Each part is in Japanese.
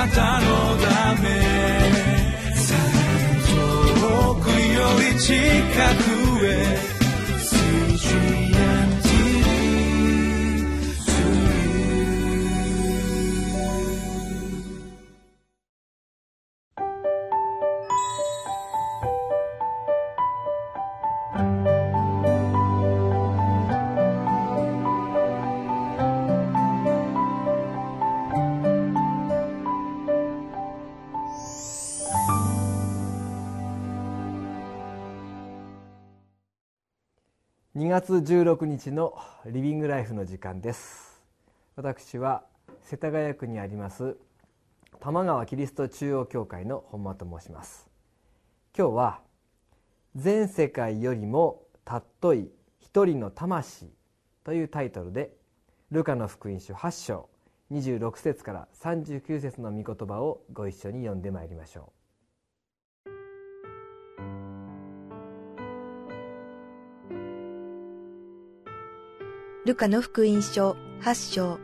なたのため。遠くより近く。月16日のリビングライフの時間です。私は世田谷区にあります玉川キリスト中央教会の本間と申します。今日は全世界よりも尊い一人の魂というタイトルでルカの福音書8章26節から39節の御言葉をご一緒に読んでまいりましょう。ルカの福音書8章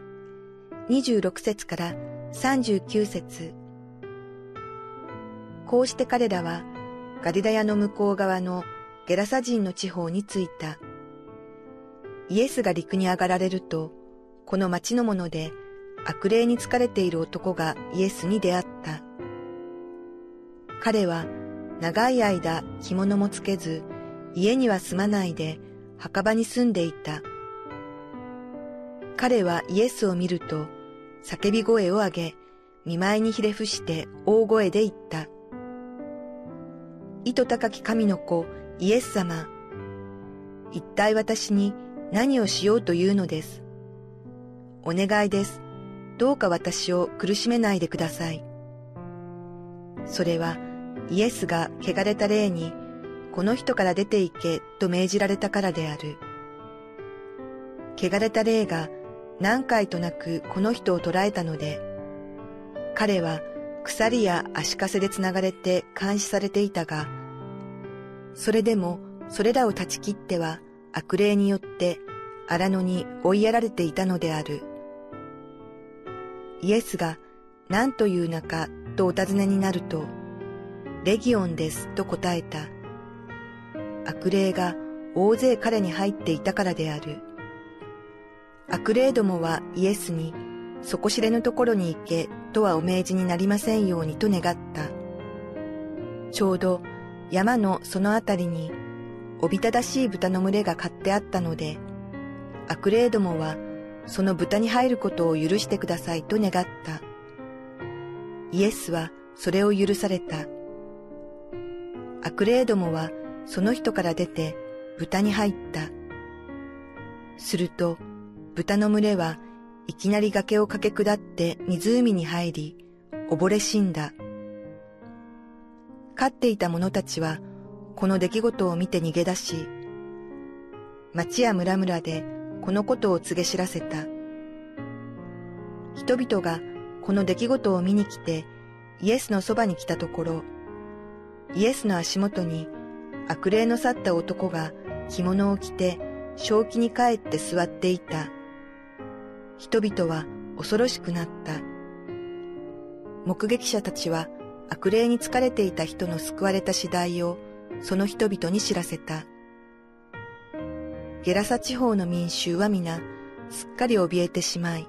26節から39節こうして彼らはガリラヤの向こう側のゲラサ人の地方に着いた。イエスが陸に上がられると、この町の者で悪霊に疲れている男がイエスに出会った。彼は長い間着物もつけず、家には住まないで墓場に住んでいた。彼はイエスを見ると、叫び声を上げ、見舞いにひれ伏して大声で言った。糸高き神の子、イエス様。一体私に何をしようというのです。お願いです。どうか私を苦しめないでください。それはイエスが汚れた霊に、この人から出て行けと命じられたからである。汚れた霊が何回となくこの人を捕らえたので、彼は鎖や足かせでつながれて監視されていたが、それでもそれらを断ち切っては悪霊によって荒野に追いやられていたのである。イエスが何という名かとお尋ねになると、レギオンですと答えた。悪霊が大勢彼に入っていたからである。悪霊どもはイエスに、底知れぬところに行けとはお命じになりませんようにと願った。ちょうど山のそのあたりに、おびただしい豚の群れが飼ってあったので、悪霊どもはその豚に入ることを許してくださいと願った。イエスはそれを許された。悪霊どもはその人から出て豚に入った。すると豚の群れはいきなり崖を駆け下って湖に入り、溺れ死んだ。飼っていた者たちは、この出来事を見て逃げ出し、町や村々でこのことを告げ知らせた。人々がこの出来事を見に来て、イエスのそばに来たところ、イエスの足元に悪霊の去った男が着物を着て正気に帰って座っていた。人々は恐ろしくなった。目撃者たちは悪霊に疲れていた人の救われた次第をその人々に知らせた。ゲラサ地方の民衆は皆すっかり怯えてしまい、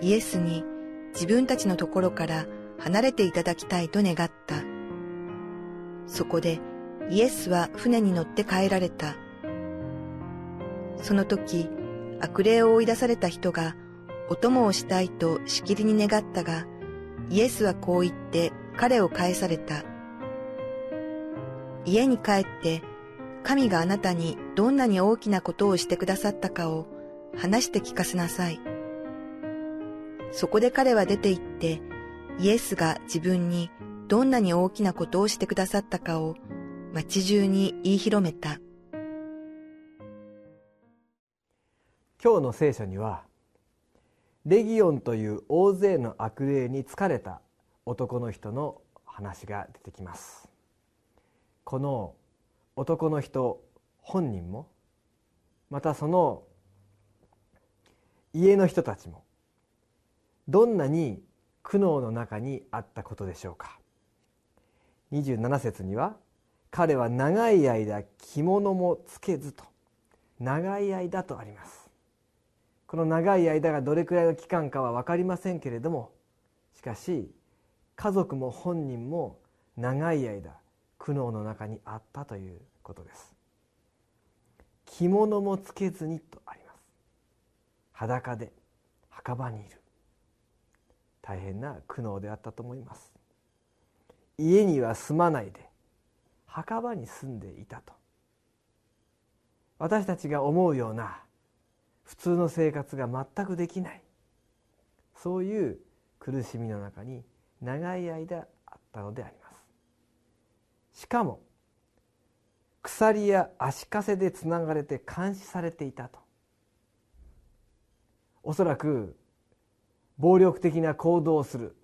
イエスに自分たちのところから離れていただきたいと願った。そこでイエスは船に乗って帰られた。その時、悪霊を追い出された人がお供をしたいとしきりに願ったが、イエスはこう言って彼を返された。家に帰って神があなたにどんなに大きなことをしてくださったかを話して聞かせなさい。そこで彼は出て行ってイエスが自分にどんなに大きなことをしてくださったかを街中に言い広めた。今日の聖書にはレギオンという大勢の悪霊に疲れた男の人の話が出てきます。この男の人本人もまたその家の人たちもどんなに苦悩の中にあったことでしょうか。27節には彼は長い間着物もつけずと長い間とあります。この長い間がどれくらいの期間かは分かりませんけれどもしかし家族も本人も長い間苦悩の中にあったということです。着物もつけずにとあります。裸で墓場にいる。大変な苦悩であったと思います。家には住まないで墓場に住んでいたと。私たちが思うような普通の生活が全くできない。そういう苦しみの中に長い間あったのであります。しかも鎖や足かせでつながれて監視されていたと。おそらく暴力的な行動をする。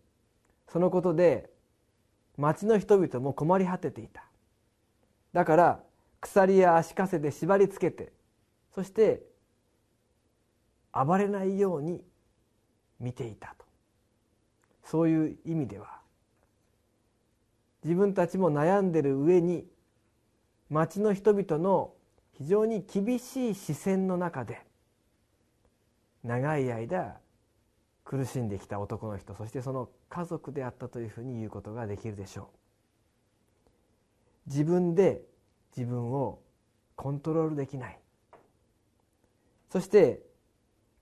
そのことで町の人々も困り果てていた。だから鎖や足かせで縛りつけてそして暴れないように見ていたと。そういう意味では自分たちも悩んでる上に町の人々の非常に厳しい視線の中で長い間苦しんできた男の人そしてその家族であったというふうに言うことができるでしょう。自分で自分をコントロールできない。そして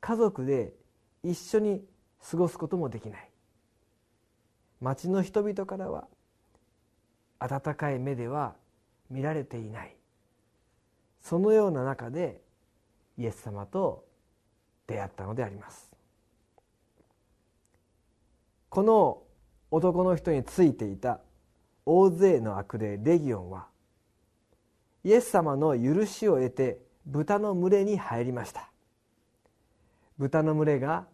家族で一緒に過ごすこともできない。町の人々からは温かい目では見られていない。そのような中でイエス様と出会ったのであります。この男の人についていた大勢の悪霊レギオンはイエス様の許しを得て豚の群れに入りました。豚の群れが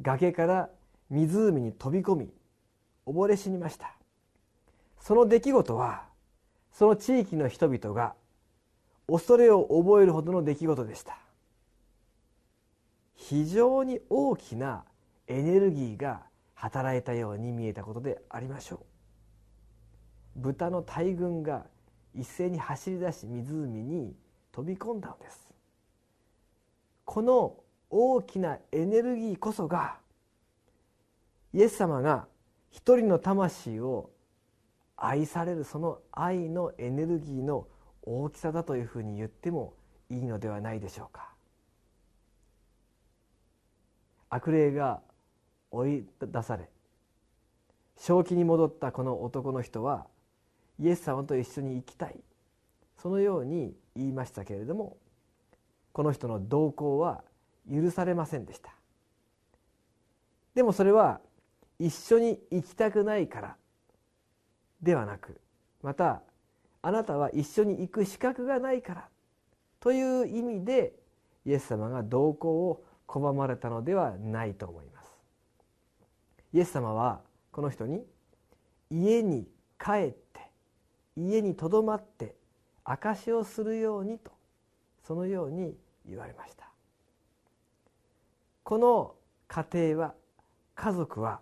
崖から湖に飛び込み溺れ死にました。その出来事はその地域の人々が恐れを覚えるほどの出来事でした。非常に大きなエネルギーが働いたように見えたことでありましょう。豚の大群が一斉に走り出し湖に飛び込んだのです。この大きなエネルギーこそがイエス様が一人の魂を愛されるその愛のエネルギーの大きさだというふうに言ってもいいのではないでしょうか。悪霊が追い出され正気に戻ったこの男の人はイエス様と一緒に生きたい。そのように言いましたけれどもこの人の同行は許されませんでした。でもそれは一緒に行きたくないからではなくまたあなたは一緒に行く資格がないからという意味でイエス様が同行を拒まれたのではないと思います。イエス様はこの人に家に帰って家にとどまって証しをするようにとそのように言われました。この家庭は家族は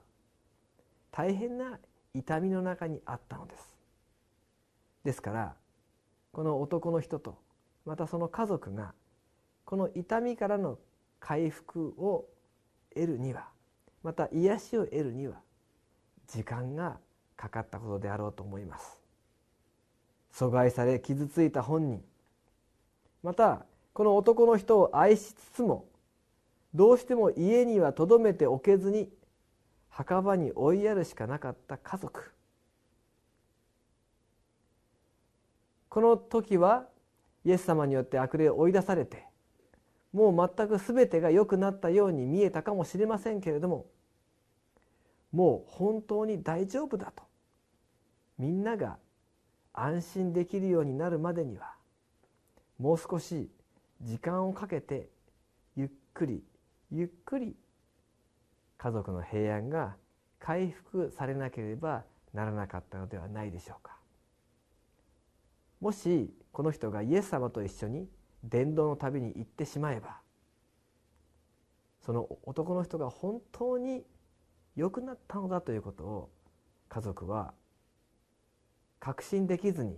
大変な痛みの中にあったのです。ですからこの男の人とまたその家族がこの痛みからの回復を得るにはまた癒しを得るには時間がかかったことであろうと思います。阻害され傷ついた本人またこの男の人を愛しつつもどうしても家にはとどめておけずに墓場に追いやるしかなかった家族。この時はイエス様によって悪霊を追い出されてもう全く全てが良くなったように見えたかもしれませんけれどももう本当に大丈夫だとみんなが安心できるようになるまでにはもう少し時間をかけてゆっくりゆっくり家族の平安が回復されなければならなかったのではないでしょうか。もしこの人がイエス様と一緒に伝道の旅に行ってしまえばその男の人が本当に良くなったのだということを家族は確信できずに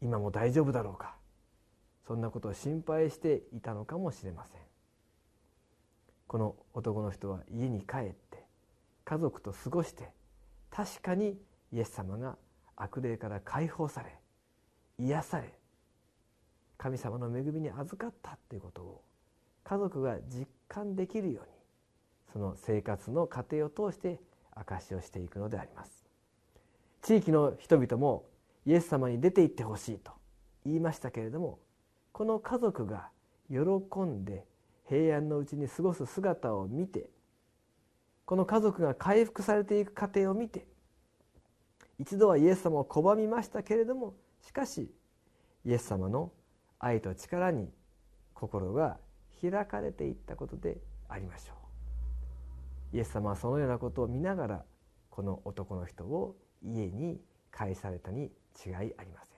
今も大丈夫だろうかそんなことを心配していたのかもしれません。この男の人は家に帰って家族と過ごして確かにイエス様が悪霊から解放され癒され神様の恵みに預かったということを家族が実感できるようにその生活の過程を通して証しをしていくのであります。地域の人々もイエス様に出て行ってほしいと言いましたけれどもこの家族が喜んで平安のうちに過ごす姿を見てこの家族が回復されていく過程を見て一度はイエス様を拒みましたけれどもしかしイエス様の愛と力に心が開かれていったことでありましょう。イエス様はそのようなことを見ながらこの男の人を家に返されたに違いありません。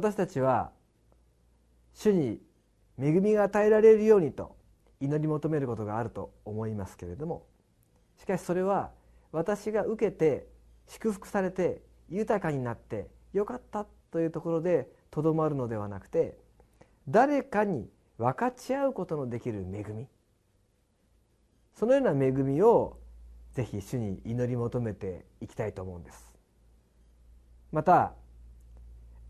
私たちは主に恵みが与えられるようにと祈り求めることがあると思いますけれどもしかしそれは私が受けて祝福されて豊かになってよかったというところでとどまるのではなくて誰かに分かち合うことのできる恵みそのような恵みをぜひ主に祈り求めていきたいと思うんです。また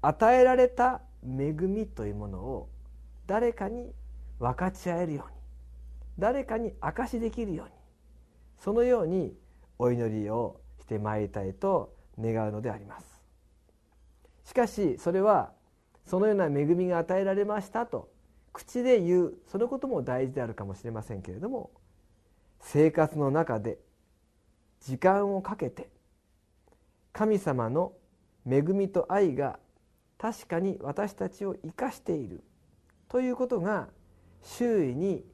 与えられた恵みというものを誰かに分かち合えるように誰かに証しできるようにそのようにお祈りをしてまいりたいと願うのであります。しかしそれはそのような恵みが与えられましたと口で言うそのことも大事であるかもしれませんけれども生活の中で時間をかけて神様の恵みと愛が確かに私たちを生かしている。ということが周囲に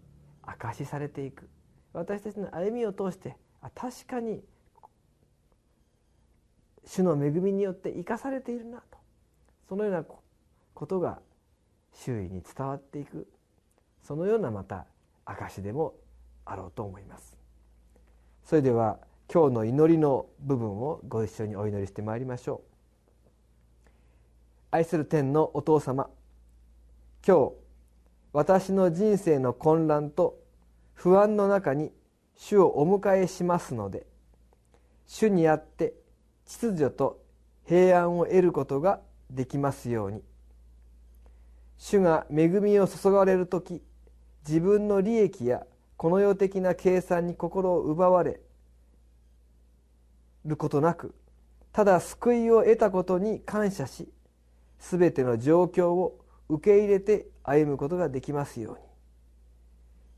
明かしされていく。私たちの歩みを通して確かに主の恵みによって生かされているなと。そのようなことが周囲に伝わっていく。そのようなまた証でもあろうと思います。それでは今日の祈りの部分をご一緒にお祈りしてまいりましょう。愛する天のお父様今日私の人生の混乱と不安の中に主をお迎えしますので主にあって秩序と平安を得ることができますように。主が恵みを注がれる時自分の利益やこの世的な計算に心を奪われることなくただ救いを得たことに感謝し全ての状況を受け入れて歩むことができますように。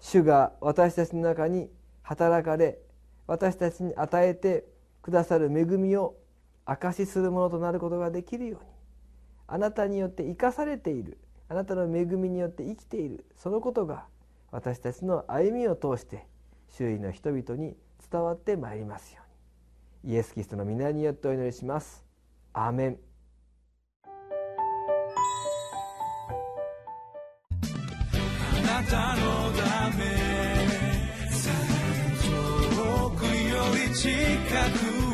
主が私たちの中に働かれ私たちに与えてくださる恵みを証しするものとなることができるように。あなたによって生かされているあなたの恵みによって生きているそのことが私たちの歩みを通して周囲の人々に伝わってまいりますように。イエス・キリストの皆によってお祈りします。アーメン。たのため遠くより近く。